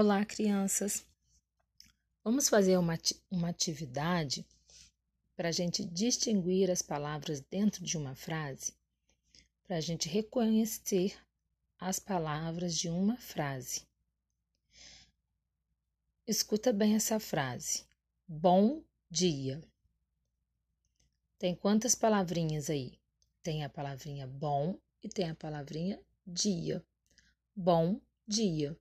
Olá, crianças! Vamos fazer uma, uma atividade para a gente distinguir as palavras dentro de uma frase, para a gente reconhecer as palavras de uma frase. Escuta bem essa frase. Bom dia. Tem quantas palavrinhas aí? Tem a palavrinha bom e tem a palavrinha dia. Bom dia.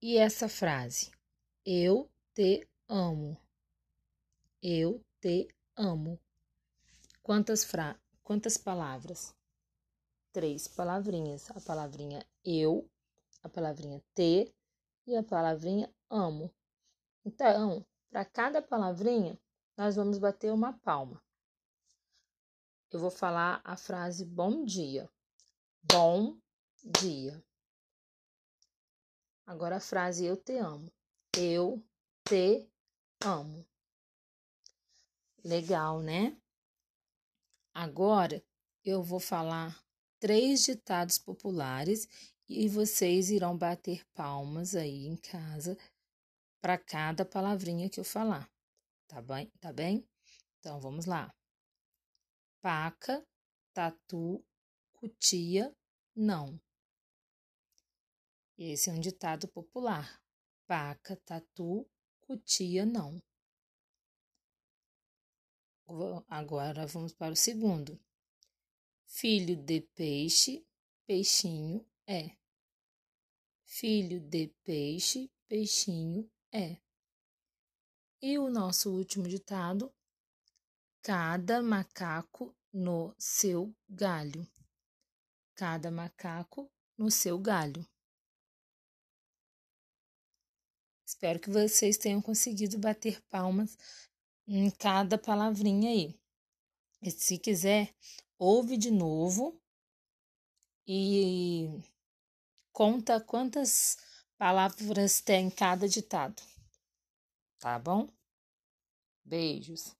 E essa frase? Eu te amo. Eu te amo. Quantas, fra quantas palavras? Três palavrinhas. A palavrinha eu, a palavrinha te e a palavrinha amo. Então, para cada palavrinha, nós vamos bater uma palma. Eu vou falar a frase bom dia. Bom dia. Agora a frase eu te amo. Eu te amo. Legal, né? Agora eu vou falar três ditados populares e vocês irão bater palmas aí em casa para cada palavrinha que eu falar. Tá bem? Tá bem? Então vamos lá. Paca, tatu, cutia, não. Esse é um ditado popular. Paca, tatu, cutia, não. Agora vamos para o segundo. Filho de peixe, peixinho é. Filho de peixe, peixinho é. E o nosso último ditado: cada macaco no seu galho. Cada macaco no seu galho. Espero que vocês tenham conseguido bater palmas em cada palavrinha aí. E se quiser, ouve de novo e conta quantas palavras tem cada ditado. Tá bom? Beijos.